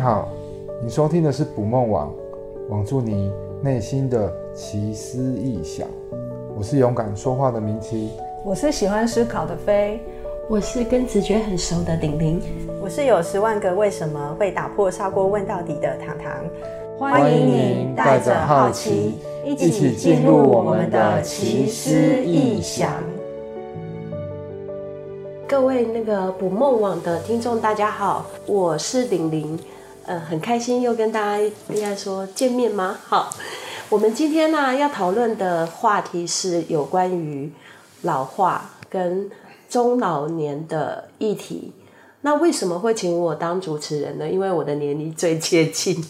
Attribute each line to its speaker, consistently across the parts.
Speaker 1: 好，你收听的是捕梦网，网住你内心的奇思异想。我是勇敢说话的明奇，
Speaker 2: 我是喜欢思考的飞，
Speaker 3: 我是跟直觉很熟的玲玲，
Speaker 4: 我是有十万个为什么会打破砂锅问到底的糖糖。
Speaker 1: 欢迎您带着好奇，一起进入我们的奇思异想。
Speaker 3: 各位那个捕梦网的听众，大家好，我是玲玲，呃，很开心又跟大家应该说见面吗？好，我们今天呢要讨论的话题是有关于老化跟中老年的议题。那为什么会请我当主持人呢？因为我的年龄最接近。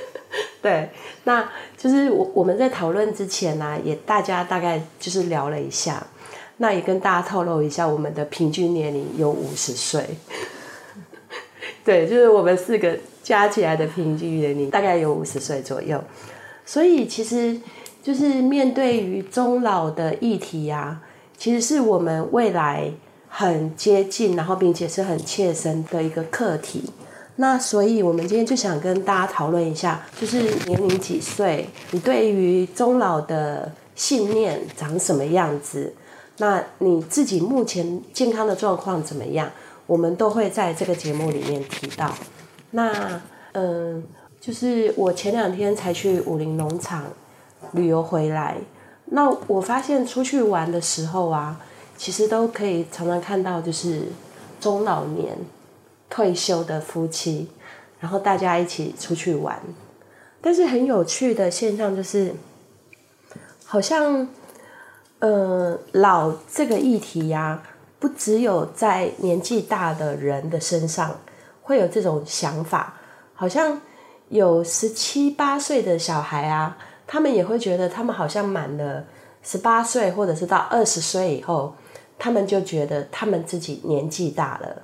Speaker 3: 对，那就是我我们在讨论之前呢，也大家大概就是聊了一下。那也跟大家透露一下，我们的平均年龄有五十岁，对，就是我们四个加起来的平均年龄大概有五十岁左右。所以其实就是面对于中老的议题啊，其实是我们未来很接近，然后并且是很切身的一个课题。那所以我们今天就想跟大家讨论一下，就是年龄几岁，你对于中老的信念长什么样子？那你自己目前健康的状况怎么样？我们都会在这个节目里面提到。那嗯，就是我前两天才去武陵农场旅游回来，那我发现出去玩的时候啊，其实都可以常常看到，就是中老年退休的夫妻，然后大家一起出去玩。但是很有趣的现象就是，好像。呃，老这个议题呀、不只有在年纪大的人的身上会有这种想法，好像有十七八岁的小孩啊，他们也会觉得他们好像满了十八岁，或者是到二十岁以后，他们就觉得他们自己年纪大了。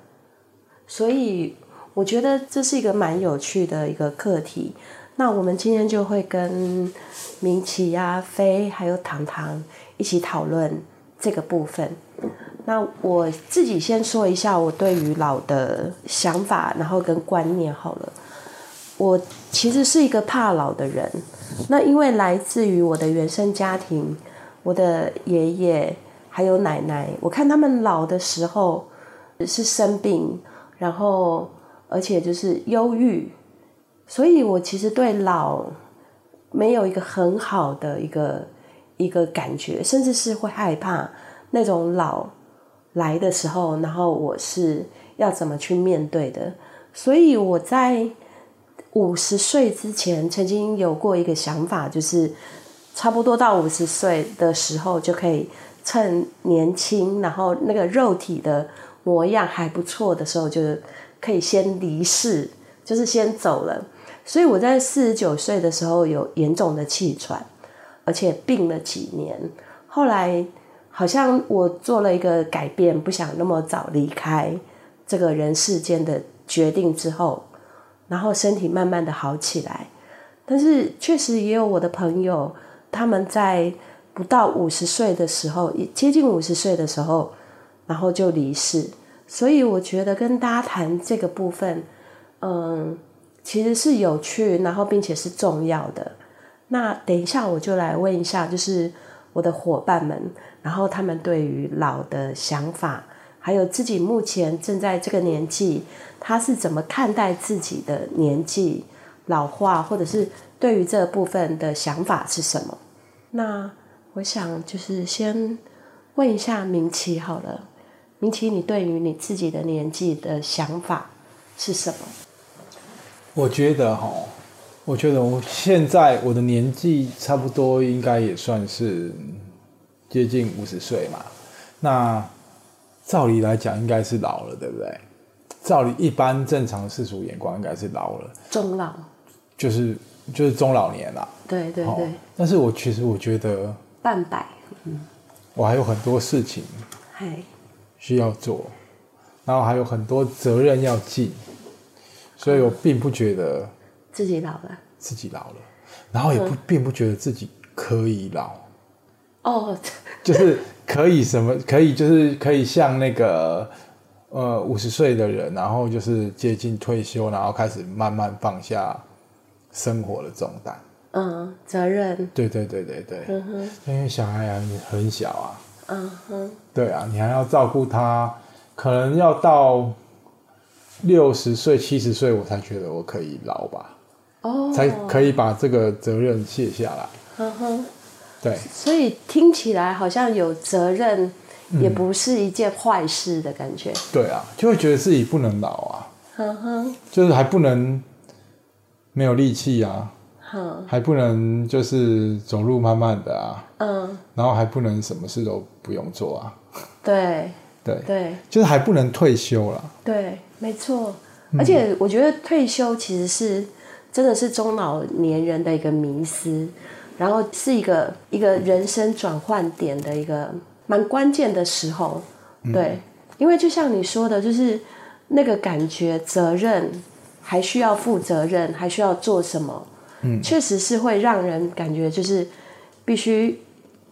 Speaker 3: 所以我觉得这是一个蛮有趣的一个课题。那我们今天就会跟明奇呀、飞还有糖糖。一起讨论这个部分。那我自己先说一下我对于老的想法，然后跟观念好了。我其实是一个怕老的人。那因为来自于我的原生家庭，我的爷爷还有奶奶，我看他们老的时候是生病，然后而且就是忧郁，所以我其实对老没有一个很好的一个。一个感觉，甚至是会害怕那种老来的时候，然后我是要怎么去面对的。所以我在五十岁之前，曾经有过一个想法，就是差不多到五十岁的时候，就可以趁年轻，然后那个肉体的模样还不错的时候，就可以先离世，就是先走了。所以我在四十九岁的时候有严重的气喘。而且病了几年，后来好像我做了一个改变，不想那么早离开这个人世间的决定之后，然后身体慢慢的好起来。但是确实也有我的朋友，他们在不到五十岁的时候，接近五十岁的时候，然后就离世。所以我觉得跟大家谈这个部分，嗯，其实是有趣，然后并且是重要的。那等一下，我就来问一下，就是我的伙伴们，然后他们对于老的想法，还有自己目前正在这个年纪，他是怎么看待自己的年纪老化，或者是对于这部分的想法是什么？那我想就是先问一下明奇好了，明奇，你对于你自己的年纪的想法是什么？
Speaker 5: 我觉得哈。我觉得我现在我的年纪差不多，应该也算是接近五十岁嘛。那照理来讲，应该是老了，对不对？照理一般正常世俗眼光，应该是老了。
Speaker 3: 中老。
Speaker 5: 就是就是中老年啦。
Speaker 3: 对对对。
Speaker 5: 但是我其实我觉得
Speaker 3: 半百，嗯，
Speaker 5: 我还有很多事情，需要做，然后还有很多责任要尽，所以我并不觉得。
Speaker 3: 自己老了，
Speaker 5: 自己老了，然后也不、嗯、并不觉得自己可以老，
Speaker 3: 哦，
Speaker 5: 就是可以什么可以就是可以像那个呃五十岁的人，然后就是接近退休，然后开始慢慢放下生活的重担。
Speaker 3: 嗯，责任。
Speaker 5: 对对对对对。
Speaker 3: 嗯哼。
Speaker 5: 因为小孩啊很小啊。
Speaker 3: 嗯哼。
Speaker 5: 对啊，你还要照顾他，可能要到六十岁、七十岁，我才觉得我可以老吧。哦。才可以把这个责任卸下来。嗯哼。对。
Speaker 3: 所以听起来好像有责任，也不是一件坏事的感觉。嗯。
Speaker 5: 对啊，就会觉得自己不能老啊。嗯哼。就是还不能没有力气啊。还不能就是走路慢慢的啊，嗯，然后还不能什么事都不用做啊，
Speaker 3: 对，
Speaker 5: 对
Speaker 3: 对，
Speaker 5: 就是还不能退休了，
Speaker 3: 对，没错，而且我觉得退休其实是真的是中老年人的一个迷思，然后是一个一个人生转换点的一个蛮关键的时候，对，因为就像你说的，就是那个感觉责任还需要负责任，还需要做什么。嗯，确实是会让人感觉就是必须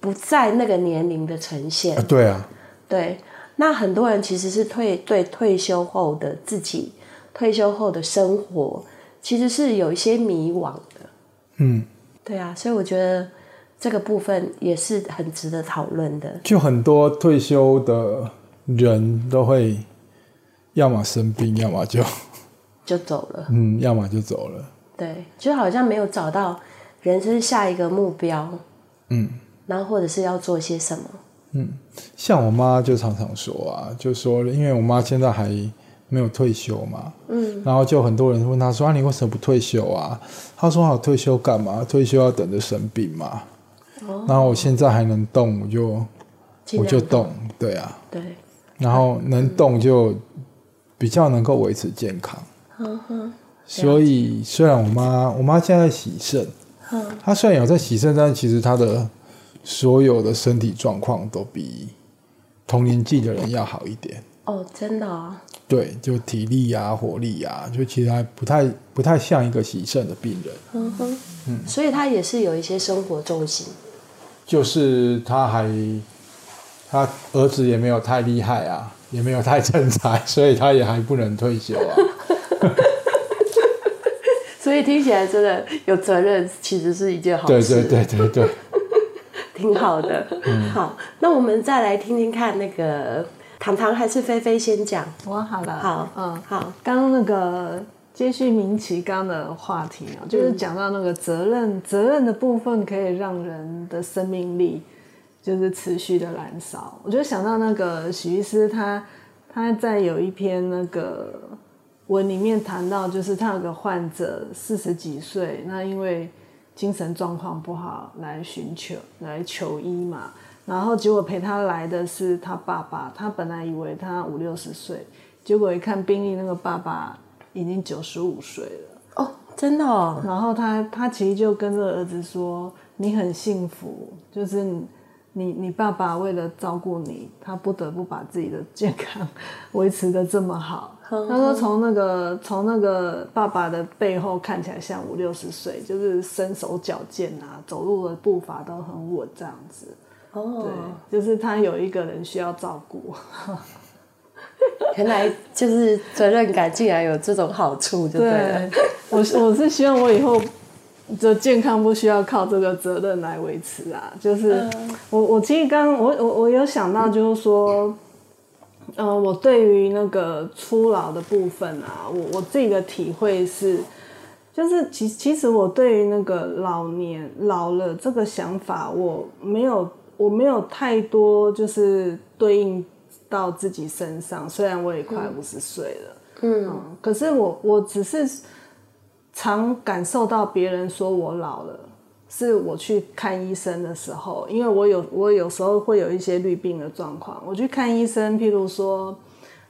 Speaker 3: 不在那个年龄的呈现。
Speaker 5: 啊，对啊，
Speaker 3: 对。那很多人其实是退对退休后的自己，退休后的生活，其实是有一些迷惘的。嗯，对啊，所以我觉得这个部分也是很值得讨论的。
Speaker 5: 就很多退休的人都会，要么生病，要么就
Speaker 3: 就走了。
Speaker 5: 嗯，要么就走了。
Speaker 3: 对，就好像没有找到人生下一个目标，嗯，然后或者是要做些什么，
Speaker 5: 嗯，像我妈就常常说啊，就说因为我妈现在还没有退休嘛，嗯，然后就很多人问他说啊，你为什么不退休啊？他说好退休干嘛？退休要等着生病嘛。哦，然后我现在还能动，我就我就动，对啊，
Speaker 3: 对，
Speaker 5: 然后能动就比较能够维持健康，嗯哼。所以，虽然我妈，我妈现在在洗肾，嗯，她虽然有在洗肾，但其实她的所有的身体状况都比同年纪的人要好一点。
Speaker 3: 哦，真的啊？
Speaker 5: 对，就体力啊、活力啊，就其实还不太不太像一个洗肾的病人。
Speaker 3: 嗯哼，嗯，所以他也是有一些生活重心。
Speaker 5: 就是他还，他儿子也没有太厉害啊，也没有太成才，所以他也还不能退休啊。
Speaker 3: 所以听起来真的有责任，其实是一件好事。
Speaker 5: 对对对对对，
Speaker 3: 挺好的。嗯，好，那我们再来听听看，那个糖糖还是菲菲先讲。
Speaker 2: 我好了。
Speaker 3: 好，
Speaker 2: 嗯，好。刚刚那个接续明琪刚的话题啊，就是讲到那个责任，嗯、责任的部分可以让人的生命力就是持续的燃烧。我就想到那个许医师他，他他在有一篇那个。文里面谈到，就是他有个患者四十几岁，那因为精神状况不好来寻求来求医嘛，然后结果陪他来的是他爸爸，他本来以为他五六十岁，结果一看病历，那个爸爸已经九十五岁了。
Speaker 3: 哦，真的哦。
Speaker 2: 然后他他其实就跟这个儿子说：“你很幸福，就是你你爸爸为了照顾你，他不得不把自己的健康维持的这么好。”他说：“从那个从那个爸爸的背后看起来像五六十岁，就是身手矫健啊，走路的步伐都很稳，这样子。哦，对，就是他有一个人需要照顾。
Speaker 3: 原来就是责任感竟然有这种好处，就对了。
Speaker 2: 对，我我是希望我以后的健康不需要靠这个责任来维持啊。就是我我其实刚我我我有想到，就是说。”嗯、呃，我对于那个初老的部分啊，我我自己的体会是，就是其其实我对于那个老年老了这个想法，我没有我没有太多就是对应到自己身上。虽然我也快五十岁了，嗯，嗯，可是我我只是常感受到别人说我老了。是我去看医生的时候，因为我有我有时候会有一些绿病的状况，我去看医生，譬如说，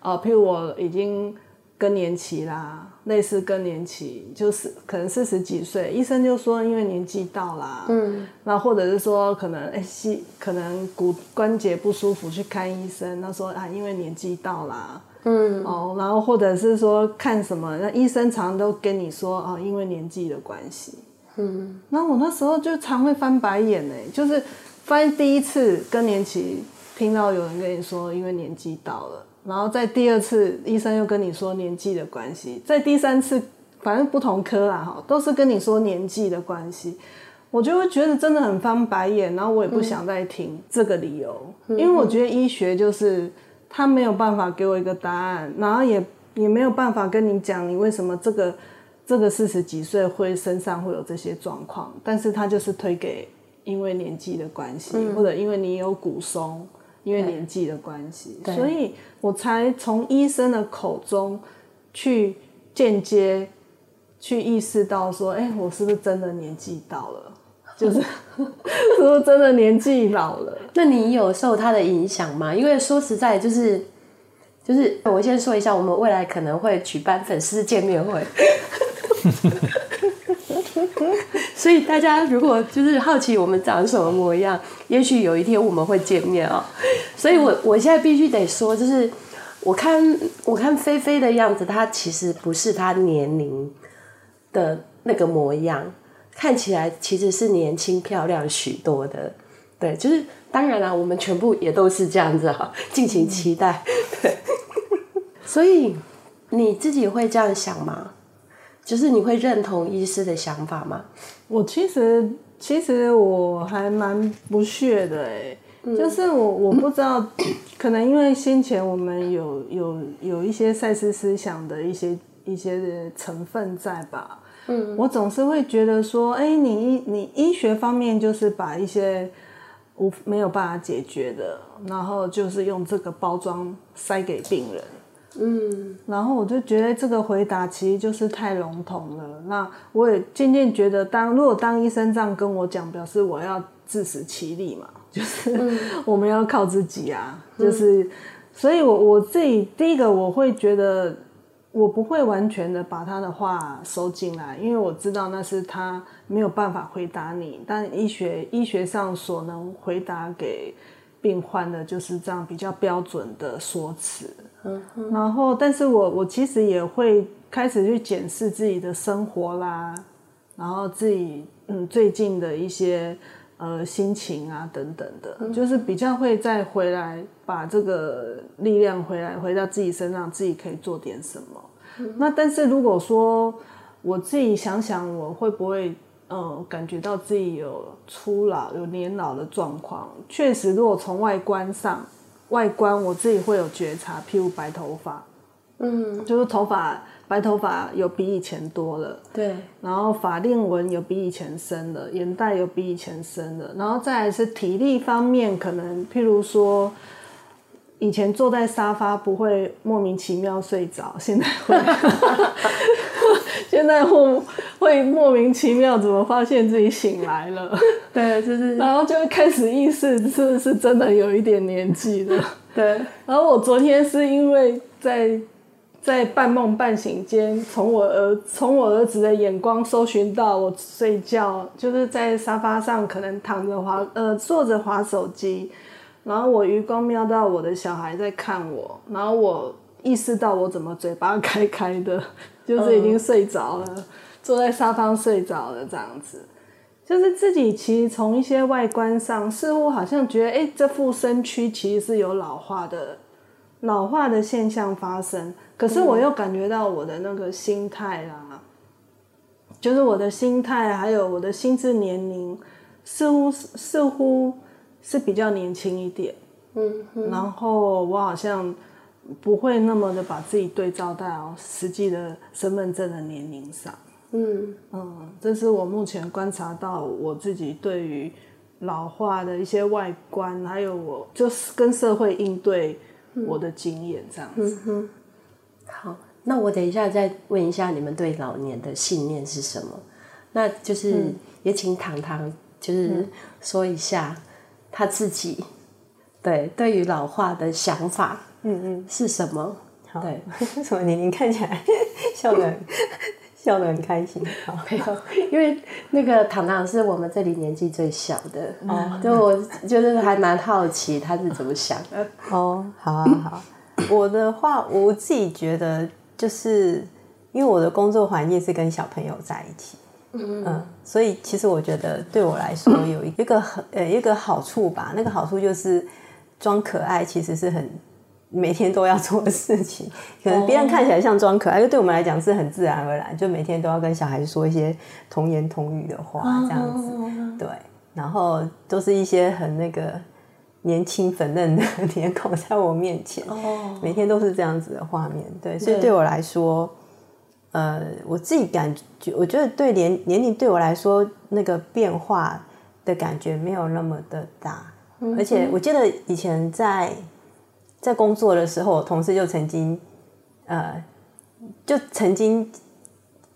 Speaker 2: 呃，譬如我已经更年期啦，类似更年期，就是可能四十几岁，医生就说因为年纪到啦，嗯，那或者是说可能哎，膝、欸、可能骨关节不舒服去看医生，他说啊，因为年纪到啦，嗯，哦，然后或者是说看什么，那医生常常都跟你说哦，因为年纪的关系。嗯，那我那时候就常会翻白眼呢，就是翻第一次更年期听到有人跟你说，因为年纪到了，然后在第二次医生又跟你说年纪的关系，在第三次反正不同科啦哈，都是跟你说年纪的关系，我就会觉得真的很翻白眼，然后我也不想再听这个理由，嗯、因为我觉得医学就是他没有办法给我一个答案，然后也也没有办法跟你讲你为什么这个这个四十几岁会身上会有这些状况，但是他就是推给因为年纪的关系，嗯、或者因为你有骨松。因为年纪的关系，所以我才从医生的口中去间接去意识到说，哎，我是不是真的年纪到了？就是是不是真的年纪老了？
Speaker 3: 那你有受他的影响吗？因为说实在，就是就是我先说一下，我们未来可能会举办粉丝见面会。所以大家如果就是好奇我们长什么模样，也许有一天我们会见面啊。所以我我现在必须得说，就是我看我看菲菲的样子，她其实不是她年龄的那个模样，看起来其实是年轻漂亮许多的。对，就是当然了，我们全部也都是这样子哈，敬请期待。对，所以你自己会这样想吗？就是你会认同医师的想法吗？
Speaker 2: 我其实其实我还蛮不屑的哎，嗯、就是我我不知道，可能因为先前我们有有有一些赛斯思想的一些一些成分在吧，嗯，我总是会觉得说，哎，你医你医学方面就是把一些无没有办法解决的，然后就是用这个包装塞给病人。嗯，然后我就觉得这个回答其实就是太笼统了。那我也渐渐觉得当，当如果当医生这样跟我讲，表示我要自食其力嘛，就是、嗯、我们要靠自己啊。就是，嗯、所以我我自己第一个我会觉得，我不会完全的把他的话收进来，因为我知道那是他没有办法回答你，但医学医学上所能回答给病患的就是这样比较标准的说辞。嗯，然后，但是我我其实也会开始去检视自己的生活啦，然后自己嗯最近的一些呃心情啊等等的，嗯、就是比较会再回来把这个力量回来回到自己身上，自己可以做点什么。嗯、那但是如果说我自己想想，我会不会嗯、呃、感觉到自己有初老、有年老的状况？确实，如果从外观上。外观我自己会有觉察，譬如白头发，嗯，就是头发白头发有比以前多了，
Speaker 3: 对，
Speaker 2: 然后法令纹有比以前深了，眼袋有比以前深了，然后再来是体力方面，可能譬如说以前坐在沙发不会莫名其妙睡着，现在会，现在会会莫名其妙怎么发现自己醒来了。
Speaker 3: 对，就是，
Speaker 2: 然后就会开始意识是不是真的有一点年纪了。
Speaker 3: 对，
Speaker 2: 然后我昨天是因为在在半梦半醒间，从我儿从我儿子的眼光搜寻到我睡觉，就是在沙发上可能躺着滑呃坐着滑手机，然后我余光瞄到我的小孩在看我，然后我意识到我怎么嘴巴开开的，就是已经睡着了，嗯、坐在沙发睡着了这样子。就是自己其实从一些外观上，似乎好像觉得，哎，这副身躯其实是有老化的，老化的现象发生。可是我又感觉到我的那个心态啦，嗯、就是我的心态还有我的心智年龄，似乎似乎是比较年轻一点。嗯，嗯然后我好像不会那么的把自己对照到实际的身份证的年龄上。嗯嗯，这是我目前观察到我自己对于老化的一些外观，还有我就是跟社会应对我的经验这样子。嗯。
Speaker 3: 好，那我等一下再问一下你们对老年的信念是什么？那就是也请糖糖就是说一下他自己对对于老化的想法，嗯嗯是什么？
Speaker 4: 好
Speaker 3: 对，
Speaker 4: 为 什么你你看起来 笑得 笑得很开心，好，
Speaker 3: 因为那个糖糖是我们这里年纪最小的，哦，就我就是还蛮好奇他是怎么想的。
Speaker 4: 哦，好啊，好，我的话，我自己觉得就是因为我的工作环境是跟小朋友在一起，嗯嗯，所以其实我觉得对我来说有一个很呃一个好处吧，那个好处就是装可爱其实是很每天都要做的事情。可能别人看起来像装可爱，就对我们来讲是很自然而然，就每天都要跟小孩说一些童言童语的话，这样子。对，然后都是一些很那个年轻粉嫩的 脸孔在我面前，每天都是这样子的画面。对，所以对我来说。呃，我自己感觉，我觉得对年年龄对我来说，那个变化的感觉没有那么的大。嗯、而且我记得以前在在工作的时候，我同事就曾经，呃，就曾经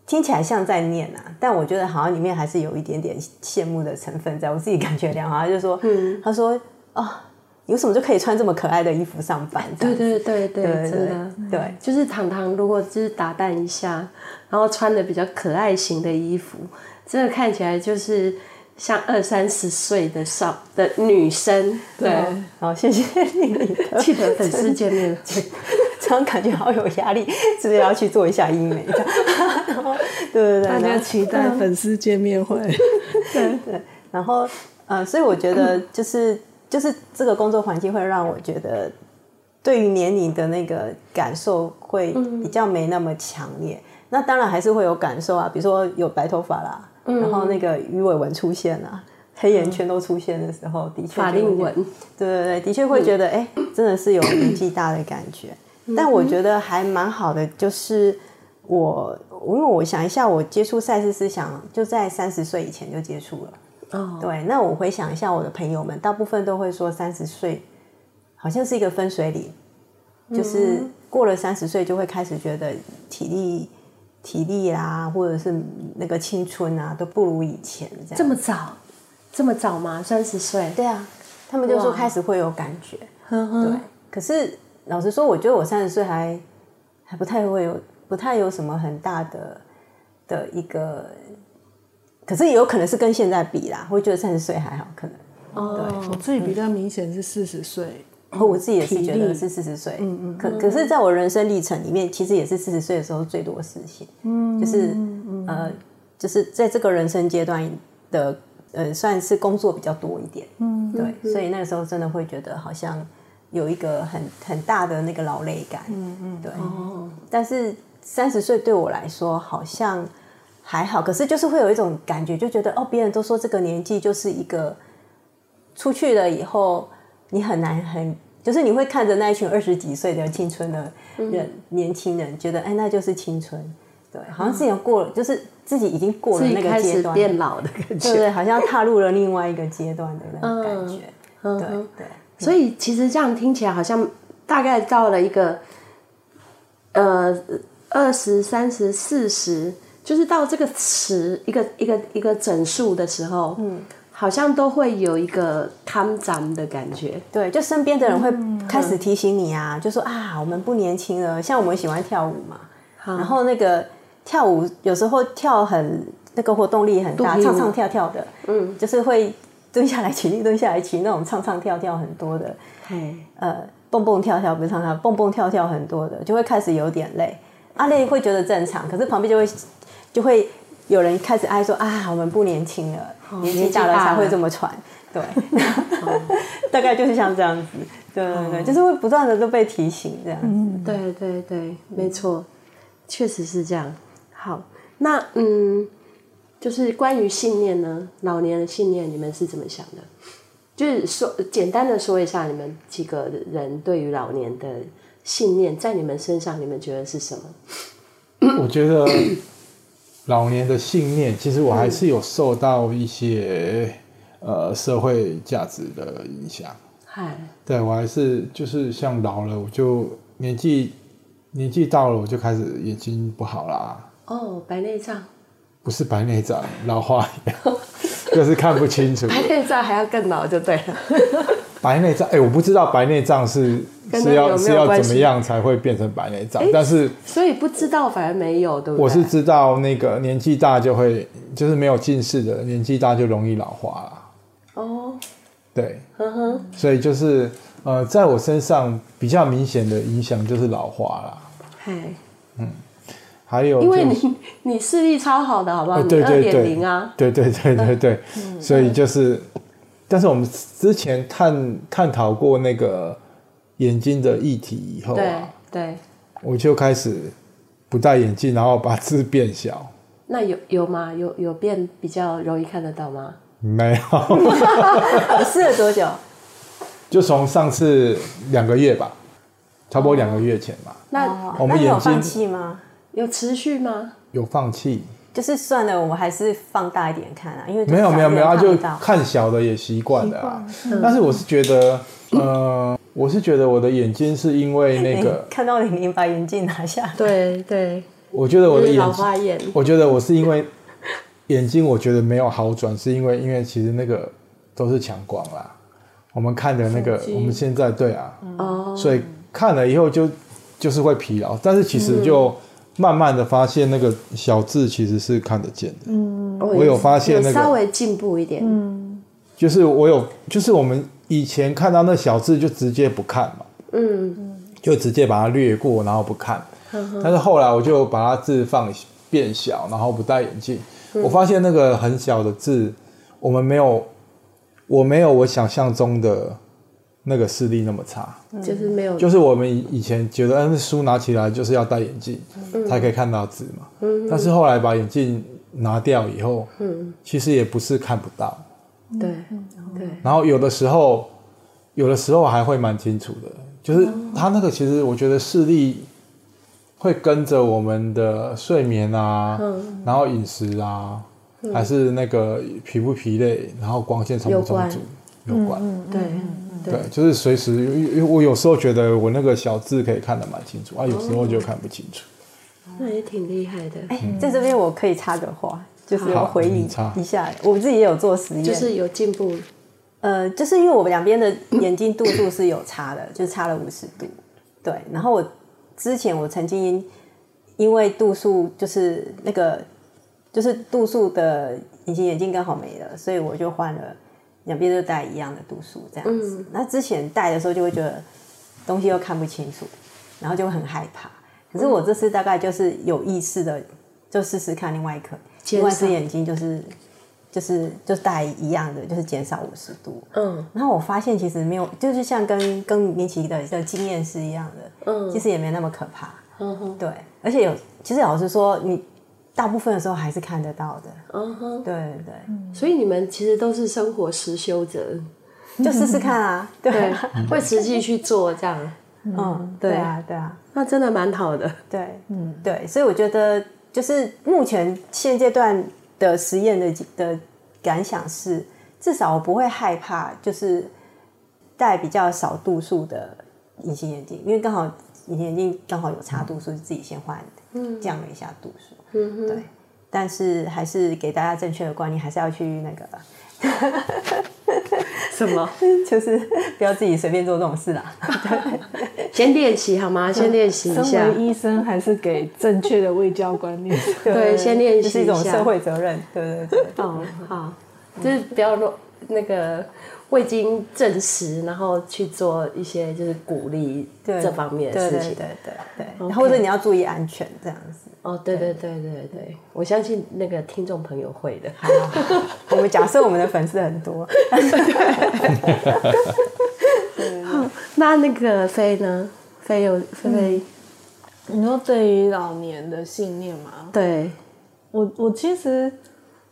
Speaker 4: 听起来像在念啊，但我觉得好像里面还是有一点点羡慕的成分在。我自己感觉良好，他就说，嗯、他说，哦。有什么就可以穿这么可爱的衣服上班？
Speaker 3: 对对对对，真的对，就是糖糖如果就是打扮一下，然后穿的比较可爱型的衣服，真的看起来就是像二三十岁的少的女生。对，
Speaker 4: 好，谢谢你，
Speaker 3: 记得粉丝见面，
Speaker 4: 这样感觉好有压力，是不是要去做一下医美？然后，对对对，
Speaker 2: 大家期待粉丝见面会。
Speaker 4: 对对，然后呃，所以我觉得就是。就是这个工作环境会让我觉得，对于年龄的那个感受会比较没那么强烈。嗯、那当然还是会有感受啊，比如说有白头发啦，嗯、然后那个鱼尾纹出现啦，嗯、黑眼圈都出现的时候，的确
Speaker 3: 法令纹，
Speaker 4: 对对对，的确会觉得哎、嗯，真的是有年纪大的感觉。嗯、但我觉得还蛮好的，就是我因为我想一下，我接触赛事思想就在三十岁以前就接触了。Oh. 对，那我回想一下我的朋友们，大部分都会说三十岁好像是一个分水岭，嗯、就是过了三十岁就会开始觉得体力、体力啦，或者是那个青春啊，都不如以前这样。
Speaker 3: 这么早？这么早吗？三十岁？
Speaker 4: 对啊，他们就说开始会有感觉。对，可是老实说，我觉得我三十岁还还不太会有，不太有什么很大的的一个。可是也有可能是跟现在比啦，会觉得三十岁还好，可能。
Speaker 2: 哦，对，我自己比较明显是四十岁，
Speaker 4: 我自己也是觉得是四十岁。嗯嗯。可可是，在我人生历程里面，其实也是四十岁的时候最多事情。嗯。就是呃，就是在这个人生阶段的呃，算是工作比较多一点。嗯。对，所以那个时候真的会觉得好像有一个很很大的那个劳累感。嗯嗯。对。哦。但是三十岁对我来说，好像。还好，可是就是会有一种感觉，就觉得哦，别人都说这个年纪就是一个出去了以后，你很难很，就是你会看着那一群二十几岁的青春的人，嗯、年轻人，觉得哎，那就是青春，对，好像自己过了，嗯、就是自己已经过了那个阶段，
Speaker 3: 变老的感觉，
Speaker 4: 对对，好像踏入了另外一个阶段的那种感觉，嗯、对对。
Speaker 3: 所以其实这样听起来，好像大概到了一个呃二十三十四十。就是到这个词一个一个一个整数的时候，嗯，好像都会有一个看涨的感觉。
Speaker 4: 对，就身边的人会开始提醒你啊，嗯、就说啊，我们不年轻了。像我们喜欢跳舞嘛，好然后那个跳舞有时候跳很那个活动力很大，唱唱跳跳的，嗯，就是会蹲下来起立，蹲下来起那种唱唱跳跳很多的，嘿呃，蹦蹦跳跳不是唱唱，蹦蹦跳跳很多的，就会开始有点累。阿累会觉得正常，可是旁边就会。就会有人开始爱说啊，我们不年轻了，哦、年纪大了才会这么喘，对，哦、大概就是像这样子，对对对，哦、就是会不断的都被提醒这样子，
Speaker 3: 嗯、对对对，没错，确实是这样。好，那嗯，就是关于信念呢，老年的信念，你们是怎么想的？就是说，简单的说一下，你们几个人对于老年的信念，在你们身上，你们觉得是什么？
Speaker 5: 我觉得。老年的信念，其实我还是有受到一些、嗯、呃社会价值的影响。嗨，对我还是就是像老了，我就年纪年纪到了，我就开始眼睛不好啦。
Speaker 3: 哦，白内障？
Speaker 5: 不是白内障，老花眼，就是看不清楚。
Speaker 3: 白内障还要更老就对了。
Speaker 5: 白内障，哎、欸，我不知道白内障是是要是要怎么样才会变成白内障，欸、但是
Speaker 3: 所以不知道反而没有，对不对？
Speaker 5: 我是知道那个年纪大就会，就是没有近视的年纪大就容易老化了。哦，对，呵呵，所以就是呃，在我身上比较明显的影响就是老化了。嘿，嗯，还有、就是、
Speaker 3: 因为你你视力超好的，好不好？对对对，二点零啊，
Speaker 5: 对对对对对，嗯、所以就是。但是我们之前探探讨过那个眼睛的议题以后
Speaker 3: 对
Speaker 5: 啊，
Speaker 3: 对，
Speaker 5: 我就开始不戴眼镜，然后把字变小。
Speaker 3: 那有有吗？有有变比较容易看得到吗？
Speaker 5: 没有，
Speaker 4: 你试了多久？
Speaker 5: 就从上次两个月吧，差不多两个月前吧。
Speaker 3: 那
Speaker 4: 哦
Speaker 5: 我们眼睛
Speaker 4: 有放弃吗？
Speaker 3: 有持续吗？
Speaker 5: 有放弃？
Speaker 4: 就是算了，我们还是放大一点看啊，因为
Speaker 5: 没有没有没有，啊，就
Speaker 4: 看
Speaker 5: 小的也习惯了啊。但是我是觉得，呃，我是觉得我的眼睛是因为那个
Speaker 4: 哎，看到玲玲把眼镜拿下来，
Speaker 3: 对对，
Speaker 5: 我觉得我的眼
Speaker 3: 老
Speaker 5: 睛，
Speaker 3: 花眼。
Speaker 5: 我觉得我是因为眼睛，我觉得没有好转，是因为因为其实那个都是强光啦。我们看的那
Speaker 2: 个
Speaker 5: 我们现在对啊，
Speaker 3: 哦，
Speaker 5: 所以看了以后就就是会疲劳，但是其实就慢慢的发现那个小字其实是看得见的。
Speaker 3: 嗯。
Speaker 5: 我有发现那个
Speaker 3: 稍微进步一点。嗯。
Speaker 5: 就是我有，就是我们以前看到那小字就直接不看嘛，
Speaker 3: 嗯，
Speaker 5: 就直接把它略过，然后不看。但是后来我就把它字放变小，然后不戴眼镜，我发现那个很小的字，我们没有，我没有我想象中的那个视力那么差。
Speaker 3: 就是没有，
Speaker 5: 就是我们以以前觉得，嗯，书拿起来就是要戴眼镜才可以看到字嘛。但是后来把眼镜拿掉以后，其实也不是看不到。
Speaker 3: 对对，
Speaker 5: 然后有的时候，有的时候还会蛮清楚的，就是他那个其实我觉得视力会跟着我们的睡眠啊，然后饮食啊，还是那个疲不疲累，然后光线充不充足有关。
Speaker 3: 对
Speaker 5: 对，就是随时，因为我有时候觉得我那个小字可以看得蛮清楚啊，有时候就看不清楚。
Speaker 3: 那也挺厉害的。
Speaker 4: 哎，在这边我可以插个话，就是
Speaker 5: 要
Speaker 4: 回
Speaker 5: 忆
Speaker 4: 一下，我自己也有做实验，
Speaker 3: 就是有进步，
Speaker 4: 呃，就是因为我们两边的眼睛度数是有差的，就差了五十度。对，然后我之前我曾经因为度数就是那个就是度数的隐形眼镜刚好没了，所以我就换了两边都戴一样的度数这样子。那之前戴的时候就会觉得东西又看不清楚，然后就会很害怕。可是我这次大概就是有意识的就试试看另外一颗，另外一只眼睛就是就是就戴一样的，就是减少五十度。
Speaker 3: 嗯
Speaker 4: 然后我发现其实没有，就是像跟跟明奇的的经验是一样的，
Speaker 3: 嗯
Speaker 4: 其实也没那么可怕。
Speaker 3: 嗯哼
Speaker 4: 对，而且有，其实老实说，你大部分的时候还是看得到的。
Speaker 3: 嗯哼，
Speaker 4: 对对。对，
Speaker 3: 所以你们其实都是生活实修者，
Speaker 4: 就试试看啊。对
Speaker 3: 会实际去做这样，
Speaker 4: 嗯，对啊，对。啊，
Speaker 3: 那真的蛮好的。
Speaker 4: 对，嗯，对，所以我觉得就是目前现阶段的实验的的感想是，至少我不会害怕，就是戴比较少度数的隐形眼镜，因为刚好隐形眼镜刚好有差度数，就自己先换，嗯。降了一下度数，
Speaker 3: 嗯
Speaker 4: 对。但是还是给大家正确的观念，还是要去那个，
Speaker 3: 什么？
Speaker 4: 就是不要自己随便做这种事啦。
Speaker 3: 先练习好吗？先练习一下
Speaker 2: 身。为医生，还是给正确的卫教观念。
Speaker 3: 对先练习
Speaker 4: 这是一
Speaker 3: 种
Speaker 4: 社会责任，对对对。
Speaker 3: 哦，好，就是不要说那个未经证实，然后去做一些就是鼓励
Speaker 4: 对
Speaker 3: 这方面的事情。
Speaker 4: 对对对对对，或者你要注意安全这样子。
Speaker 3: 哦，对对对对对，我相信那个听众朋友会的。
Speaker 4: 我们假设我们的粉丝很多，
Speaker 3: 那那个飞呢？飞有飞飞，
Speaker 2: 你说对于老年的信念吗？
Speaker 3: 对，
Speaker 2: 我我其实，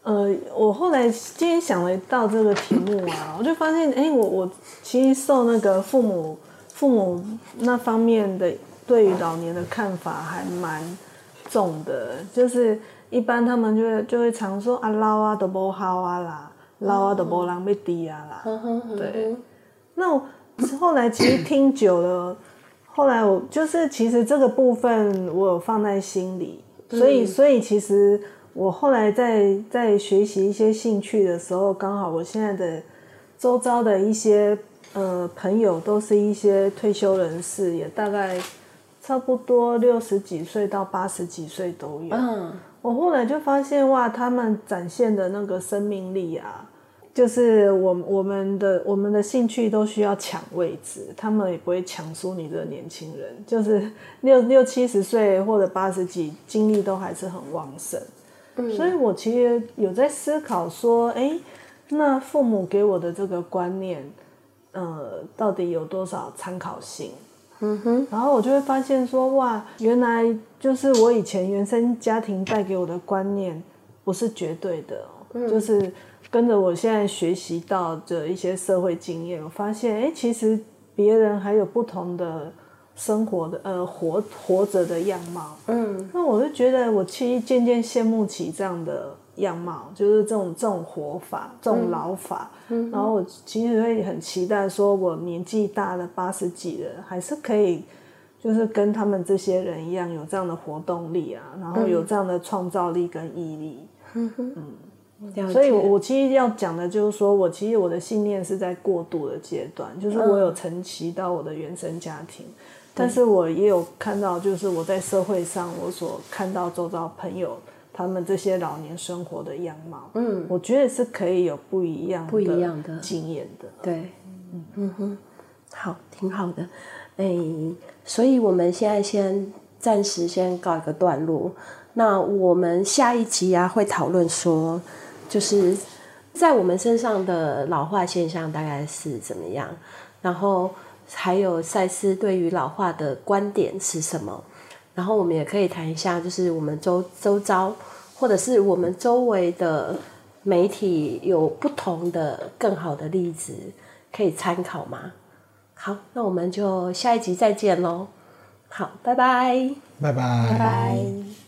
Speaker 2: 呃，我后来今天想了到这个题目啊，我就发现，哎，我我其实受那个父母父母那方面的对于老年的看法还蛮重的，就是一般他们就会就会常说啊，老啊都不好啊啦，老啊都不人要低啊啦，对。那我后来其实听久了，后来我就是其实这个部分我有放在心里，所以所以其实我后来在在学习一些兴趣的时候，刚好我现在的周遭的一些呃朋友都是一些退休人士，也大概差不多六十几岁到八十几岁都有。
Speaker 3: 嗯，
Speaker 2: 我后来就发现哇，他们展现的那个生命力啊，就是我我们的我们的兴趣都需要抢位置，他们也不会抢输你这个年轻人，就是六六七十岁或者八十几，精力都还是很旺盛。所以我其实有在思考说，哎，那父母给我的这个观念，呃，到底有多少参考性？嗯哼，然后我就会发现说，哇，原来就是我以前原生家庭带给我的观念不是绝对的，嗯、就是跟着我现在学习到的一些社会经验，我发现，哎，其实别人还有不同的生活的呃活活着的样貌。嗯，那我就觉得我其实渐渐羡慕起这样的样貌，就是这种这种活法，这种老法。嗯。然后我其实会很期待，说我年纪大了八十几了，还是可以，就是跟他们这些人一样有这样的活动力啊，然后有这样的创造力跟毅力。嗯嗯，所以我我其实要讲的就是说，我其实我的信念是在过渡的阶段，就是我有承袭到我的原生家庭，但是我也有看到，就是我在社会上我所看到周遭朋友。他们这些老年生活的样貌，嗯，我觉得是可以有不一样的、不一样的经验的。
Speaker 3: 对，嗯嗯哼，好，挺好的。哎，所以我们现在先暂时先告一个段落。那我们下一集啊会讨论说，就是在我们身上的老化现象大概是怎么样，然后还有赛斯对于老化的观点是什么。然后我们也可以谈一下，就是我们周周遭，或者是我们周围的媒体有不同的更好的例子可以参考吗？好，那我们就下一集再见喽。好，拜拜，
Speaker 5: 拜拜，
Speaker 3: 拜拜。